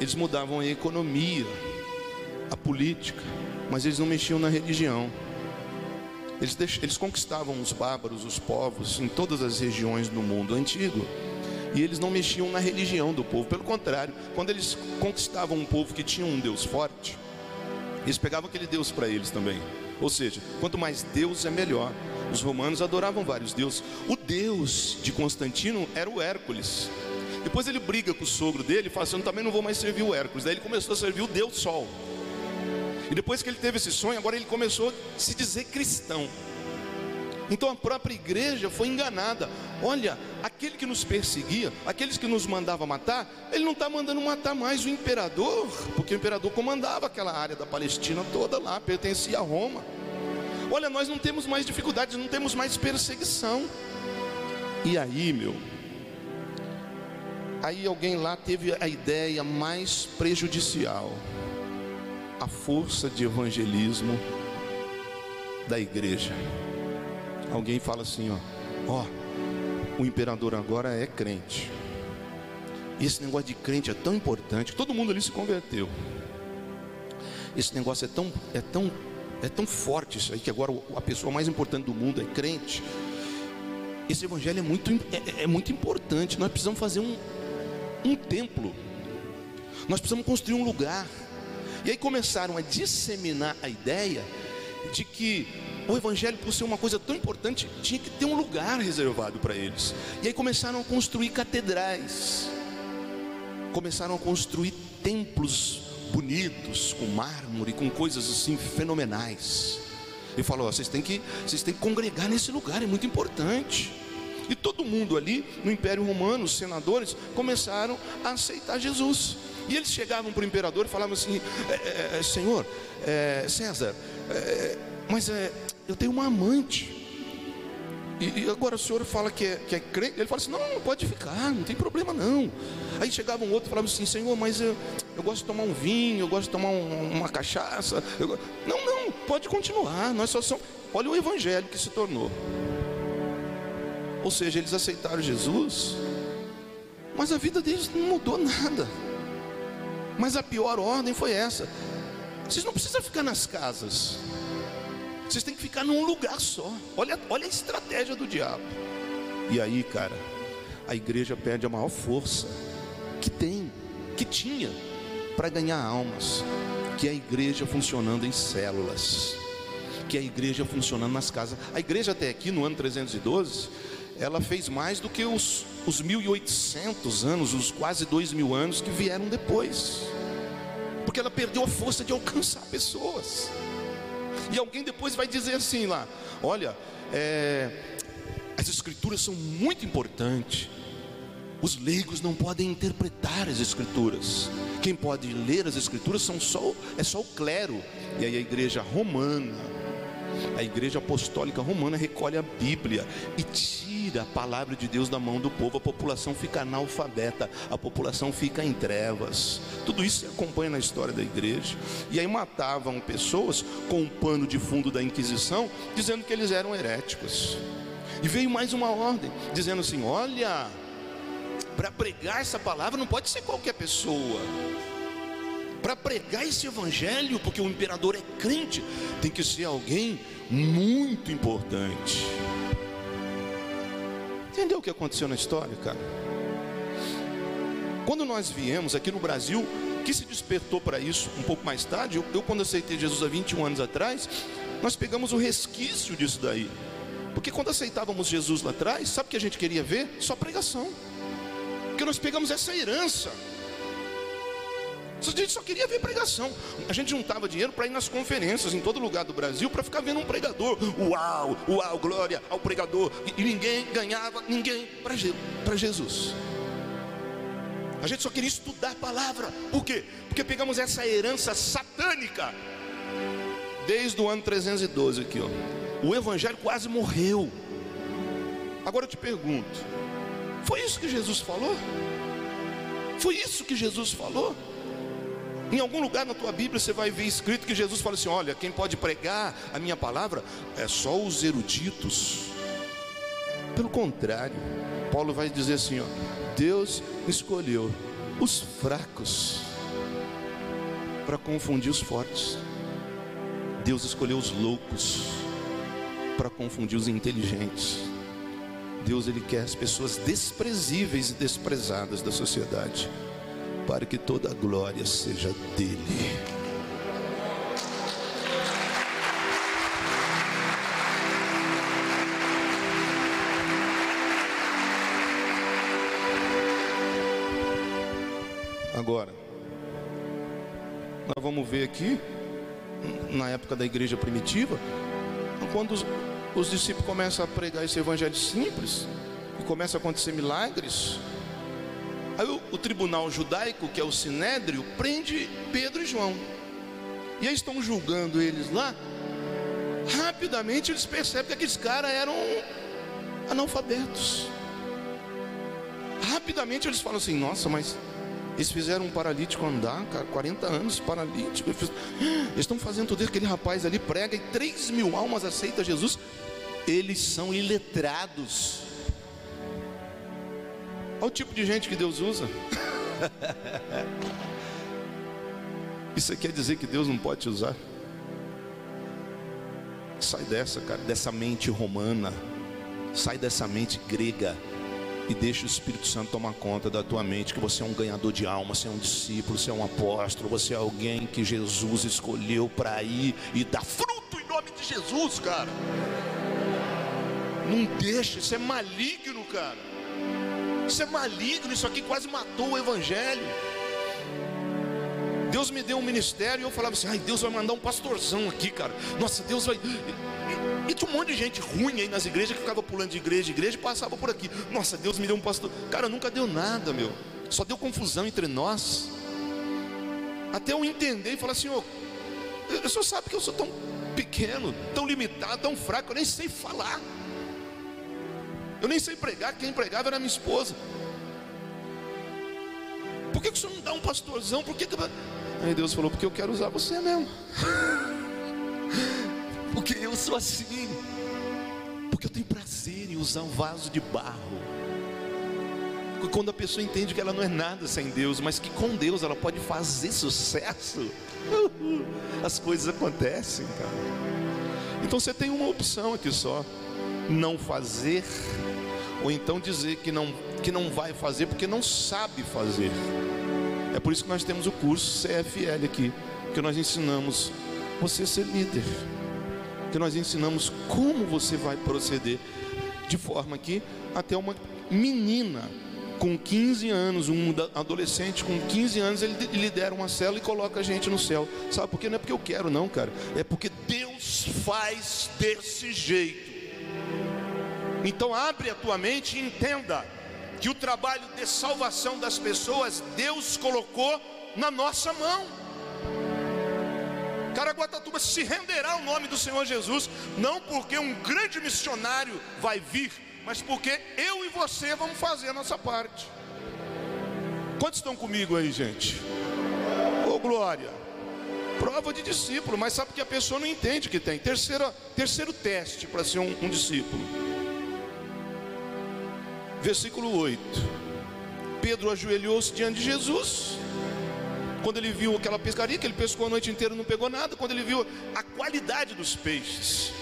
eles mudavam a economia, a política, mas eles não mexiam na religião. Eles, deix... eles conquistavam os bárbaros, os povos, em todas as regiões do mundo antigo. E eles não mexiam na religião do povo. Pelo contrário, quando eles conquistavam um povo que tinha um Deus forte, eles pegavam aquele Deus para eles também. Ou seja, quanto mais Deus é melhor. Os romanos adoravam vários deuses. O Deus de Constantino era o Hércules. Depois ele briga com o sogro dele e fala assim: Eu também não vou mais servir o Hércules. Daí ele começou a servir o Deus Sol. E depois que ele teve esse sonho, agora ele começou a se dizer cristão. Então a própria igreja foi enganada. Olha, aquele que nos perseguia, aqueles que nos mandava matar, ele não está mandando matar mais o imperador, porque o imperador comandava aquela área da Palestina toda lá, pertencia a Roma. Olha, nós não temos mais dificuldades, não temos mais perseguição. E aí, meu, aí alguém lá teve a ideia mais prejudicial a força de evangelismo da igreja. Alguém fala assim, ó, ó, o imperador agora é crente. Esse negócio de crente é tão importante, todo mundo ali se converteu. Esse negócio é tão, é tão, é tão forte isso aí que agora a pessoa mais importante do mundo é crente. Esse evangelho é muito, é, é muito importante. Nós precisamos fazer um, um templo. Nós precisamos construir um lugar. E aí começaram a disseminar a ideia de que o evangelho, por ser uma coisa tão importante, tinha que ter um lugar reservado para eles. E aí começaram a construir catedrais, começaram a construir templos bonitos, com mármore, com coisas assim fenomenais. E falou: vocês têm que, vocês têm que congregar nesse lugar, é muito importante. E todo mundo ali no Império Romano, os senadores, começaram a aceitar Jesus. E eles chegavam para o imperador e falavam assim: é, é, é Senhor, é, César, é, mas eu tenho uma amante. E, e, agora o senhor fala que é, que é crente. Ele fala assim: não, não pode ficar, não tem problema não. Aí chegava um outro e falava assim: Senhor, mas eu, eu gosto de tomar um vinho, eu gosto de tomar um, uma cachaça. Eu, não, não, pode continuar. Nós só somos. Olha o evangelho que se tornou. Ou seja, eles aceitaram Jesus, mas a vida deles não mudou nada. Mas a pior ordem foi essa: vocês não precisam ficar nas casas, vocês têm que ficar num lugar só. Olha, olha a estratégia do diabo. E aí, cara, a igreja perde a maior força que tem, que tinha, para ganhar almas, que é a igreja funcionando em células, que é a igreja funcionando nas casas. A igreja até aqui no ano 312, ela fez mais do que os os 1800 anos, os quase dois mil anos que vieram depois, porque ela perdeu a força de alcançar pessoas. E alguém depois vai dizer assim lá: olha, é, as escrituras são muito importantes. Os leigos não podem interpretar as escrituras. Quem pode ler as escrituras são só, é só o clero. E aí a igreja romana, a igreja apostólica romana recolhe a Bíblia e tira a palavra de Deus da mão do povo, a população fica analfabeta, a população fica em trevas. Tudo isso se acompanha na história da igreja. E aí matavam pessoas com o um pano de fundo da Inquisição, dizendo que eles eram heréticos. E veio mais uma ordem, dizendo assim: olha, para pregar essa palavra não pode ser qualquer pessoa para pregar esse evangelho, porque o imperador é crente, tem que ser alguém muito importante. Entendeu o que aconteceu na história, cara? Quando nós viemos aqui no Brasil, que se despertou para isso um pouco mais tarde, eu, eu quando aceitei Jesus há 21 anos atrás, nós pegamos o resquício disso daí. Porque quando aceitávamos Jesus lá atrás, sabe o que a gente queria ver? Só pregação. Porque nós pegamos essa herança a gente só queria ver pregação. A gente juntava dinheiro para ir nas conferências em todo lugar do Brasil para ficar vendo um pregador. Uau, uau, glória ao pregador. E, ninguém ganhava ninguém para Jesus. A gente só queria estudar a palavra. Por quê? Porque pegamos essa herança satânica desde o ano 312 aqui, ó. O evangelho quase morreu. Agora eu te pergunto: foi isso que Jesus falou? Foi isso que Jesus falou? Em algum lugar na tua Bíblia você vai ver escrito que Jesus fala assim: olha, quem pode pregar a minha palavra é só os eruditos. Pelo contrário, Paulo vai dizer assim: ó, Deus escolheu os fracos para confundir os fortes. Deus escolheu os loucos para confundir os inteligentes. Deus ele quer as pessoas desprezíveis e desprezadas da sociedade, para que toda a glória seja dele. Agora, nós vamos ver aqui, na época da igreja primitiva, quando os, os discípulos começam a pregar esse evangelho simples, e começa a acontecer milagres, aí o, o tribunal judaico, que é o sinédrio, prende Pedro e João, e aí estão julgando eles lá, rapidamente eles percebem que aqueles caras eram analfabetos. Rapidamente eles falam assim: Nossa, mas eles fizeram um paralítico andar, cara, 40 anos paralítico. Eles estão fazendo tudo isso. Aquele rapaz ali prega e 3 mil almas aceitam Jesus. Eles são iletrados. Olha o tipo de gente que Deus usa. Isso quer dizer que Deus não pode te usar? Sai dessa, cara, dessa mente romana. Sai dessa mente grega e deixa o Espírito Santo tomar conta da tua mente, que você é um ganhador de alma, você é um discípulo, você é um apóstolo, você é alguém que Jesus escolheu para ir e dar fruto em nome de Jesus, cara. Não deixa, isso é maligno, cara. Isso é maligno, isso aqui quase matou o evangelho. Deus me deu um ministério e eu falava assim: ai, Deus vai mandar um pastorzão aqui, cara. Nossa, Deus vai. E tinha um monte de gente ruim aí nas igrejas que ficava pulando de igreja em igreja e passava por aqui. Nossa, Deus me deu um pastor. Cara, nunca deu nada, meu. Só deu confusão entre nós. Até eu entender e falar assim: oh, o senhor sabe que eu sou tão pequeno, tão limitado, tão fraco, eu nem sei falar. Eu nem sei pregar, quem pregava era minha esposa. Por que, que o senhor não dá um pastorzão? Por que, que... Aí Deus falou, porque eu quero usar você mesmo. porque eu sou assim. Porque eu tenho prazer em usar um vaso de barro. Quando a pessoa entende que ela não é nada sem Deus, mas que com Deus ela pode fazer sucesso, as coisas acontecem, cara. Então você tem uma opção aqui só: não fazer, ou então dizer que não, que não vai fazer porque não sabe fazer. É por isso que nós temos o curso CFL aqui, que nós ensinamos você ser líder, que nós ensinamos como você vai proceder, de forma que até uma menina com 15 anos, um adolescente com 15 anos, ele lidera uma cela e coloca a gente no céu. Sabe por quê? Não é porque eu quero, não, cara. É porque Deus faz desse jeito. Então abre a tua mente e entenda que o trabalho de salvação das pessoas Deus colocou na nossa mão. Caraguatatuba se renderá ao nome do Senhor Jesus, não porque um grande missionário vai vir, mas porque eu e você vamos fazer a nossa parte. Quantos estão comigo aí, gente? Ô oh, glória! Prova de discípulo, mas sabe que a pessoa não entende que tem. Terceira, terceiro teste para ser um, um discípulo versículo 8. Pedro ajoelhou-se diante de Jesus. Quando ele viu aquela pescaria que ele pescou a noite inteira não pegou nada, quando ele viu a qualidade dos peixes.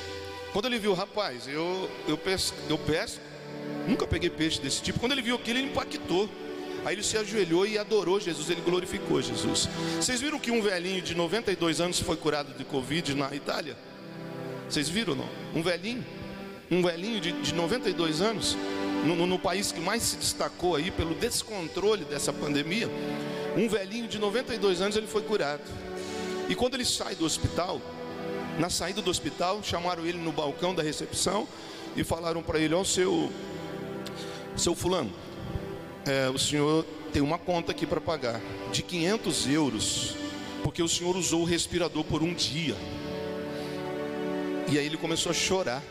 Quando ele viu, rapaz, eu eu pesco, eu pesco, nunca peguei peixe desse tipo. Quando ele viu aquilo, ele impactou. Aí ele se ajoelhou e adorou Jesus, ele glorificou Jesus. Vocês viram que um velhinho de 92 anos foi curado de Covid na Itália? Vocês viram não? Um velhinho, um velhinho de, de 92 anos, no, no, país que mais se destacou aí pelo descontrole dessa pandemia, um velhinho de 92 anos ele foi curado. E quando ele sai do hospital, na saída do hospital, chamaram ele no balcão da recepção e falaram para ele: Ó, oh, seu, seu fulano, é, o senhor tem uma conta aqui para pagar de 500 euros, porque o senhor usou o respirador por um dia. E aí ele começou a chorar,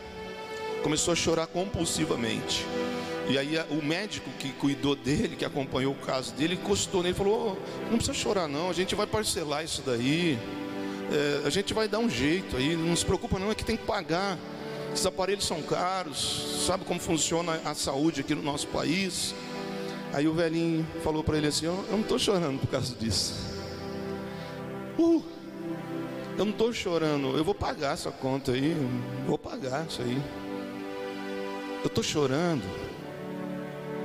começou a chorar compulsivamente. E aí o médico que cuidou dele, que acompanhou o caso dele, encostou nele e falou: oh, não precisa chorar não, a gente vai parcelar isso daí, é, a gente vai dar um jeito aí, não se preocupa não, é que tem que pagar. Esses aparelhos são caros, sabe como funciona a saúde aqui no nosso país? Aí o velhinho falou para ele assim: Eu não estou chorando por causa disso. Uh, Eu não estou chorando, eu vou pagar essa conta aí, vou pagar isso aí. Eu estou chorando,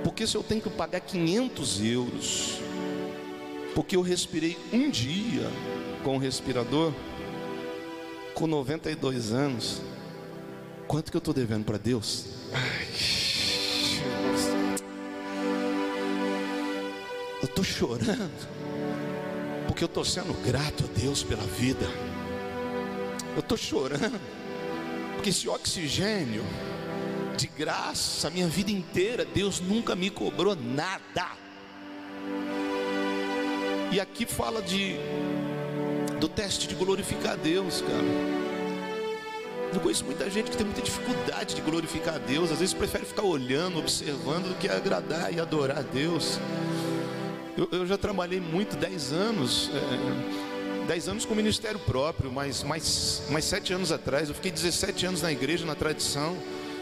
porque se eu tenho que pagar 500 euros, porque eu respirei um dia com o respirador, com 92 anos, quanto que eu estou devendo para Deus? Ai, eu estou chorando, porque eu estou sendo grato a Deus pela vida. Eu estou chorando, porque esse oxigênio, de graça, a minha vida inteira, Deus nunca me cobrou nada. E aqui fala de do teste de glorificar a Deus, cara. Eu conheço muita gente que tem muita dificuldade de glorificar a Deus, às vezes prefere ficar olhando, observando, do que agradar e adorar a Deus. Eu, eu já trabalhei muito, dez anos, é, dez anos com ministério próprio, mas mais, mais sete anos atrás, eu fiquei 17 anos na igreja, na tradição.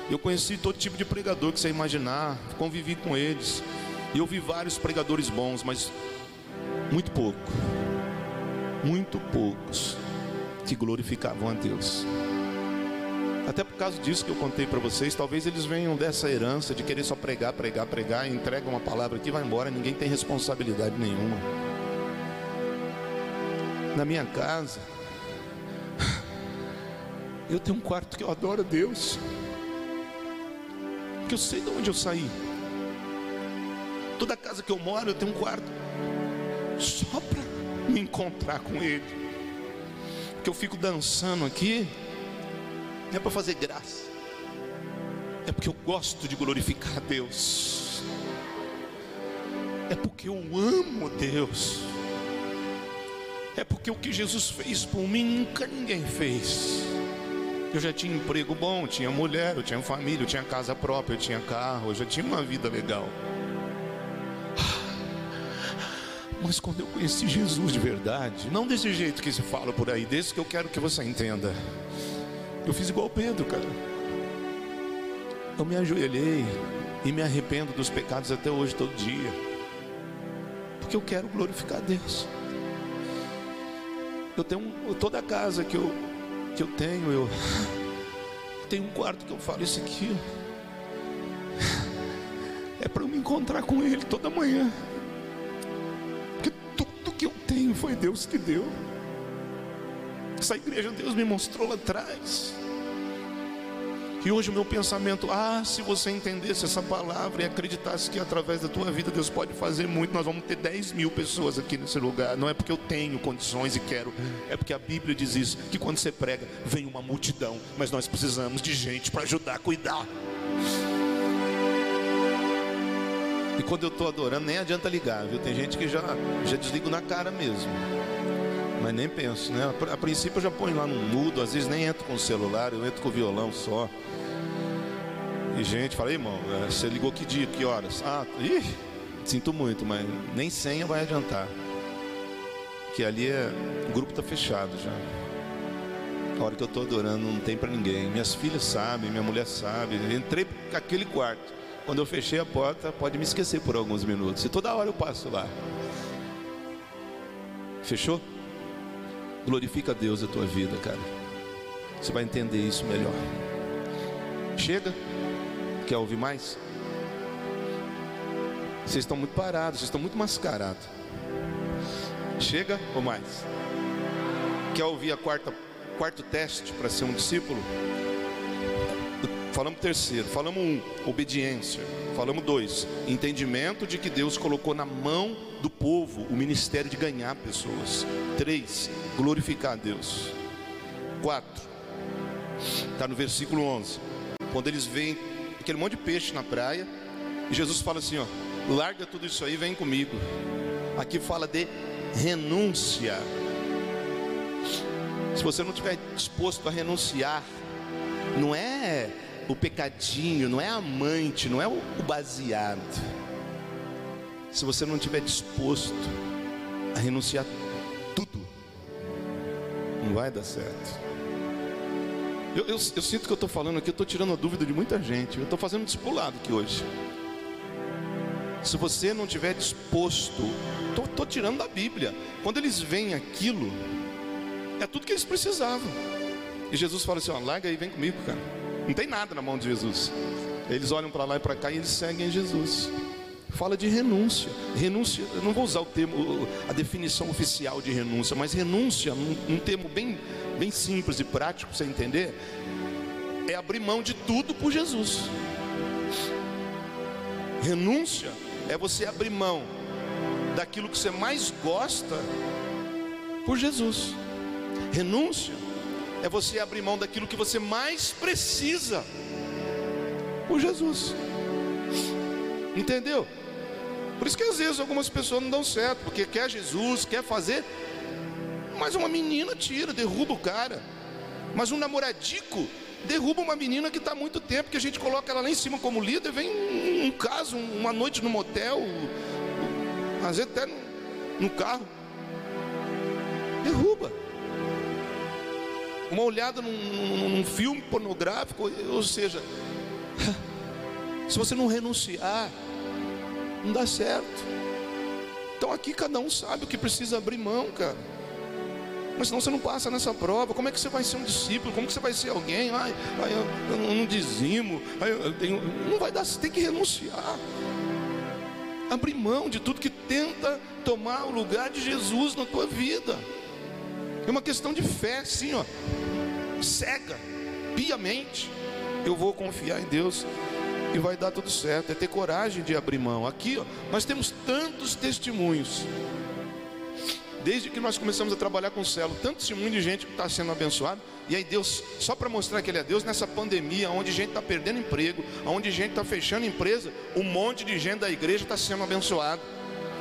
Eu conheci todo tipo de pregador que você imaginar, convivi com eles. E eu vi vários pregadores bons, mas muito pouco, muito poucos que glorificavam a Deus. Até por causa disso que eu contei para vocês, talvez eles venham dessa herança de querer só pregar, pregar, pregar, entrega uma palavra aqui, vai embora, ninguém tem responsabilidade nenhuma. Na minha casa, eu tenho um quarto que eu adoro a Deus, que eu sei de onde eu saí. Toda casa que eu moro, eu tenho um quarto só para me encontrar com Ele. Que eu fico dançando aqui, não é para fazer graça, é porque eu gosto de glorificar a Deus, é porque eu amo Deus, é porque o que Jesus fez por mim nunca ninguém fez. Eu já tinha emprego bom, tinha mulher, eu tinha família, eu tinha casa própria, eu tinha carro, eu já tinha uma vida legal. Mas quando eu conheci Jesus de verdade, não desse jeito que se fala por aí, desse que eu quero que você entenda. Eu fiz igual Pedro, cara. Eu me ajoelhei e me arrependo dos pecados até hoje, todo dia. Porque eu quero glorificar a Deus. Eu tenho toda a casa que eu, que eu tenho, eu tenho um quarto que eu falo isso aqui. É para eu me encontrar com Ele toda manhã. Porque tudo que eu tenho foi Deus que deu. Essa igreja Deus me mostrou lá atrás. E hoje o meu pensamento, ah, se você entendesse essa palavra e acreditasse que através da tua vida Deus pode fazer muito, nós vamos ter 10 mil pessoas aqui nesse lugar. Não é porque eu tenho condições e quero, é porque a Bíblia diz isso: que quando você prega, vem uma multidão, mas nós precisamos de gente para ajudar a cuidar. E quando eu estou adorando, nem adianta ligar, viu? Tem gente que já, já desligo na cara mesmo mas nem penso, né? A princípio eu já ponho lá no mudo, às vezes nem entro com o celular, eu entro com o violão só. E gente, falei, irmão, é, você ligou que dia, que horas? Ah, ih, sinto muito, mas nem senha vai adiantar. Que ali é, o grupo tá fechado já. A hora que eu tô adorando não tem para ninguém. Minhas filhas sabem, minha mulher sabe. Entrei com aquele quarto. Quando eu fechei a porta, pode me esquecer por alguns minutos. E toda hora eu passo lá. Fechou? Glorifica a Deus a tua vida, cara. Você vai entender isso melhor. Chega? Quer ouvir mais? Vocês estão muito parados, vocês estão muito mascarados. Chega ou mais? Quer ouvir a quarta, quarto teste para ser um discípulo? Falamos terceiro, falamos um, obediência. Falamos dois, entendimento de que Deus colocou na mão do povo o ministério de ganhar pessoas. Três, glorificar a Deus. Quatro, está no versículo 11. Quando eles veem aquele monte de peixe na praia, e Jesus fala assim: ó, larga tudo isso aí, vem comigo. Aqui fala de renúncia. Se você não estiver disposto a renunciar, não é o pecadinho, não é amante, não é o baseado. Se você não estiver disposto a renunciar tudo, não vai dar certo. Eu, eu, eu sinto que eu estou falando aqui, eu estou tirando a dúvida de muita gente. Eu estou fazendo um discipulado aqui hoje. Se você não estiver disposto, estou tirando da Bíblia. Quando eles veem aquilo, É tudo que eles precisavam. E Jesus fala assim: ó, larga aí, vem comigo, cara. Não tem nada na mão de Jesus. Eles olham para lá e para cá e eles seguem Jesus. Fala de renúncia. Renúncia, eu não vou usar o termo, a definição oficial de renúncia, mas renúncia, um, um termo bem, bem simples e prático para você entender, é abrir mão de tudo por Jesus. Renúncia é você abrir mão daquilo que você mais gosta por Jesus. Renúncia é você abrir mão daquilo que você mais precisa por Jesus. Entendeu? Por isso que às vezes algumas pessoas não dão certo, porque quer Jesus, quer fazer, mas uma menina tira, derruba o cara. Mas um namoradico derruba uma menina que está há muito tempo, que a gente coloca ela lá em cima como líder, vem um, um caso, uma noite no motel, às vezes até no, no carro. Derruba. Uma olhada num, num, filme pornográfico, ou seja, se você não renunciar, não dá certo. Então aqui cada um sabe o que precisa abrir mão, cara. Mas senão você não passa nessa prova. Como é que você vai ser um discípulo? Como que você vai ser alguém? Ai, ai eu, eu, não dizimo. Ai, eu tenho... Não vai dar, você tem que renunciar. Abrir mão de tudo que tenta tomar o lugar de Jesus na tua vida. É uma questão de fé, sim, ó. Cega, piamente. Eu vou confiar em Deus e vai dar tudo certo. É ter coragem de abrir mão. Aqui, ó, nós temos tantos testemunhos. Desde que nós começamos a trabalhar com o céu, tanto testemunho de gente que está sendo abençoado. E aí Deus, só para mostrar que Ele é Deus, nessa pandemia, onde gente está perdendo emprego, onde gente está fechando empresa, um monte de gente da igreja está sendo abençoado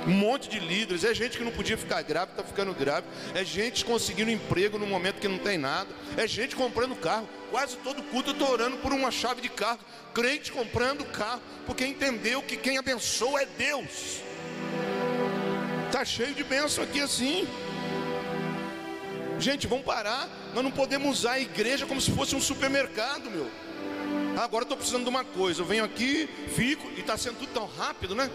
um monte de líderes, é gente que não podia ficar grávida, está ficando grávida, é gente conseguindo emprego no momento que não tem nada, é gente comprando carro, quase todo culto eu estou orando por uma chave de carro, crente comprando carro, porque entendeu que quem abençoa é Deus. Está cheio de bênção aqui assim. Gente, vamos parar. Nós não podemos usar a igreja como se fosse um supermercado, meu. Agora estou precisando de uma coisa. Eu venho aqui, fico, e está sendo tudo tão rápido, né?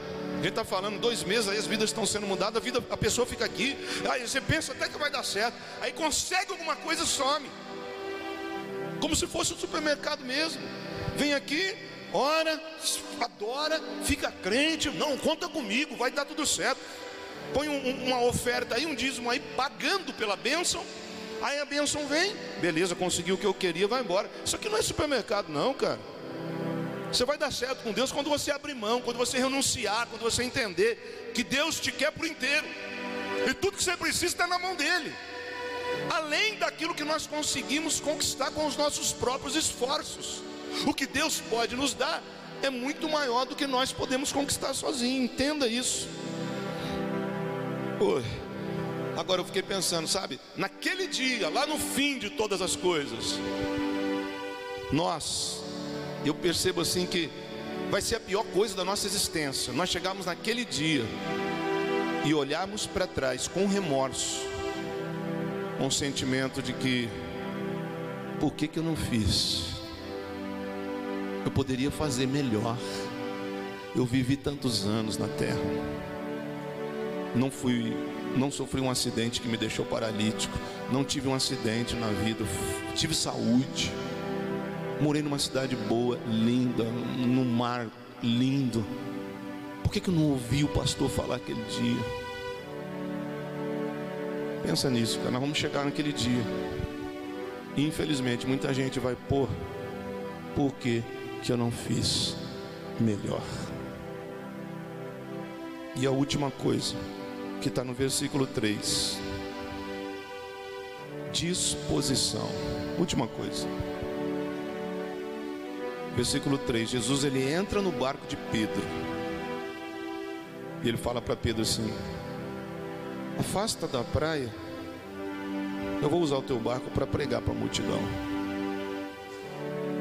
Gente está falando dois meses, aí as vidas estão sendo mudadas, a vida, a pessoa fica aqui, aí você pensa até que vai dar certo, aí consegue alguma coisa some. Como se fosse um supermercado mesmo. Vem aqui, ora, adora, fica crente, não, conta comigo, vai dar tudo certo. Põe um, uma oferta aí, um dízimo aí, pagando pela bênção. Aí a bênção vem, beleza, conseguiu o que eu queria, vai embora. Isso aqui não é supermercado, não, cara. Você vai dar certo com Deus quando você abrir mão, quando você renunciar, quando você entender que Deus te quer por inteiro. E tudo que você precisa está na mão dele. Além daquilo que nós conseguimos conquistar com os nossos próprios esforços. O que Deus pode nos dar é muito maior do que nós podemos conquistar sozinhos. Entenda isso. Pô, agora eu fiquei pensando, sabe? Naquele dia, lá no fim de todas as coisas, nós eu percebo assim que vai ser a pior coisa da nossa existência. Nós chegamos naquele dia e olharmos para trás com remorso, com o sentimento de que por que, que eu não fiz? Eu poderia fazer melhor. Eu vivi tantos anos na terra. Não fui, não sofri um acidente que me deixou paralítico. Não tive um acidente na vida. Tive saúde Morei numa cidade boa, linda, no mar lindo. Por que, que eu não ouvi o pastor falar aquele dia? Pensa nisso, cara. Nós vamos chegar naquele dia. E infelizmente muita gente vai pôr. Por que, que eu não fiz melhor? E a última coisa, que está no versículo 3. Disposição. Última coisa. Versículo 3: Jesus ele entra no barco de Pedro. E ele fala para Pedro assim: Afasta da praia. Eu vou usar o teu barco para pregar para a multidão.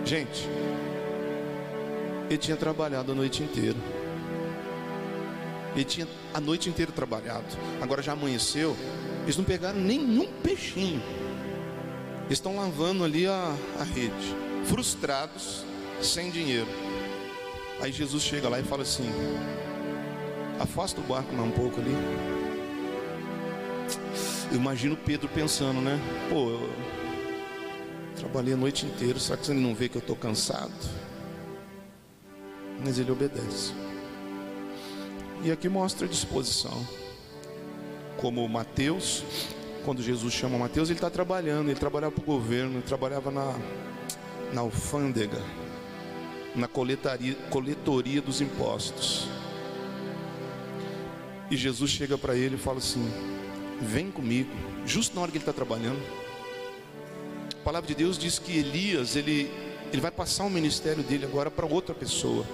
Gente, ele tinha trabalhado a noite inteira. Ele tinha a noite inteira trabalhado. Agora já amanheceu. Eles não pegaram nenhum peixinho. Estão lavando ali a, a rede. Frustrados sem dinheiro. Aí Jesus chega lá e fala assim: afasta o barco lá um pouco ali. Eu imagino Pedro pensando, né? Pô, eu trabalhei a noite inteira, será que você não vê que eu estou cansado? Mas ele obedece. E aqui mostra a disposição. Como Mateus, quando Jesus chama Mateus, ele está trabalhando, ele trabalhava para o governo, ele trabalhava na, na alfândega, na coletaria, coletoria dos impostos. E Jesus chega para ele e fala assim: Vem comigo, justo na hora que ele está trabalhando. A palavra de Deus diz que Elias, ele, ele vai passar o ministério dele agora para outra pessoa.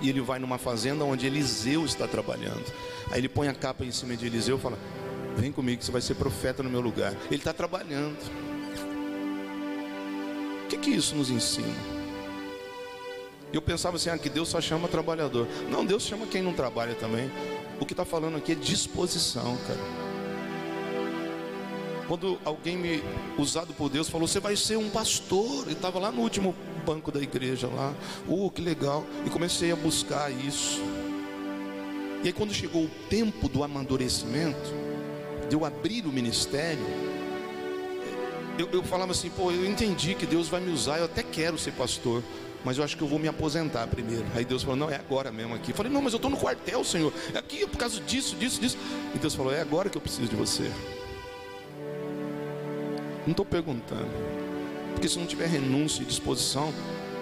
E ele vai numa fazenda onde Eliseu está trabalhando. Aí ele põe a capa em cima de Eliseu e fala: Vem comigo, você vai ser profeta no meu lugar. Ele está trabalhando. O que, que isso nos ensina? Eu pensava assim, ah, que Deus só chama trabalhador. Não, Deus chama quem não trabalha também. O que está falando aqui é disposição, cara. Quando alguém me, usado por Deus, falou, você vai ser um pastor. E estava lá no último banco da igreja lá. Uh, que legal. E comecei a buscar isso. E aí quando chegou o tempo do amadurecimento, de eu abrir o ministério, eu, eu falava assim, pô, eu entendi que Deus vai me usar, eu até quero ser pastor mas eu acho que eu vou me aposentar primeiro. Aí Deus falou: Não, é agora mesmo aqui. Eu falei: Não, mas eu estou no quartel, Senhor. É aqui por causa disso, disso, disso. E Deus falou: É agora que eu preciso de você. Não estou perguntando, porque se não tiver renúncia e disposição,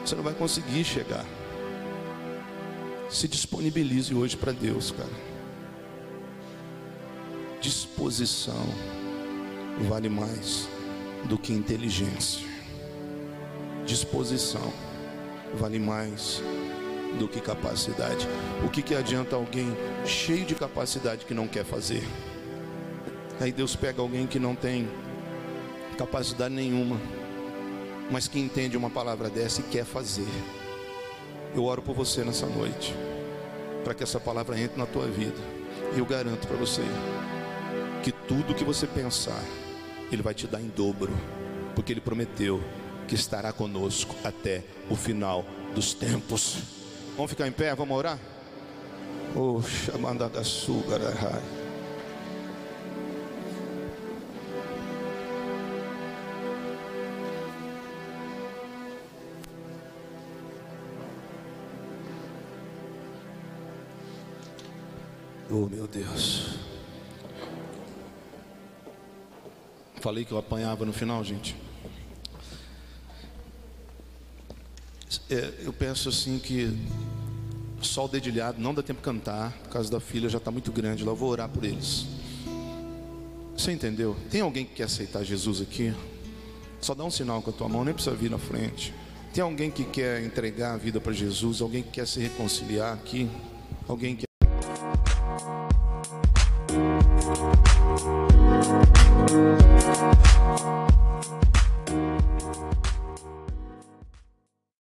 você não vai conseguir chegar. Se disponibilize hoje para Deus, cara. Disposição vale mais do que inteligência. Disposição vale mais do que capacidade. O que, que adianta alguém cheio de capacidade que não quer fazer? Aí Deus pega alguém que não tem capacidade nenhuma, mas que entende uma palavra dessa e quer fazer. Eu oro por você nessa noite, para que essa palavra entre na tua vida. E eu garanto para você que tudo que você pensar, Ele vai te dar em dobro, porque Ele prometeu que estará conosco até o final dos tempos. Vamos ficar em pé, vamos orar? Oh, chamando da sugarai. Oh meu Deus. Falei que eu apanhava no final, gente. É, eu penso assim que só o dedilhado não dá tempo de cantar, por causa da filha já está muito grande lá, eu vou orar por eles. Você entendeu? Tem alguém que quer aceitar Jesus aqui? Só dá um sinal com a tua mão, nem precisa vir na frente. Tem alguém que quer entregar a vida para Jesus? Alguém que quer se reconciliar aqui? Alguém que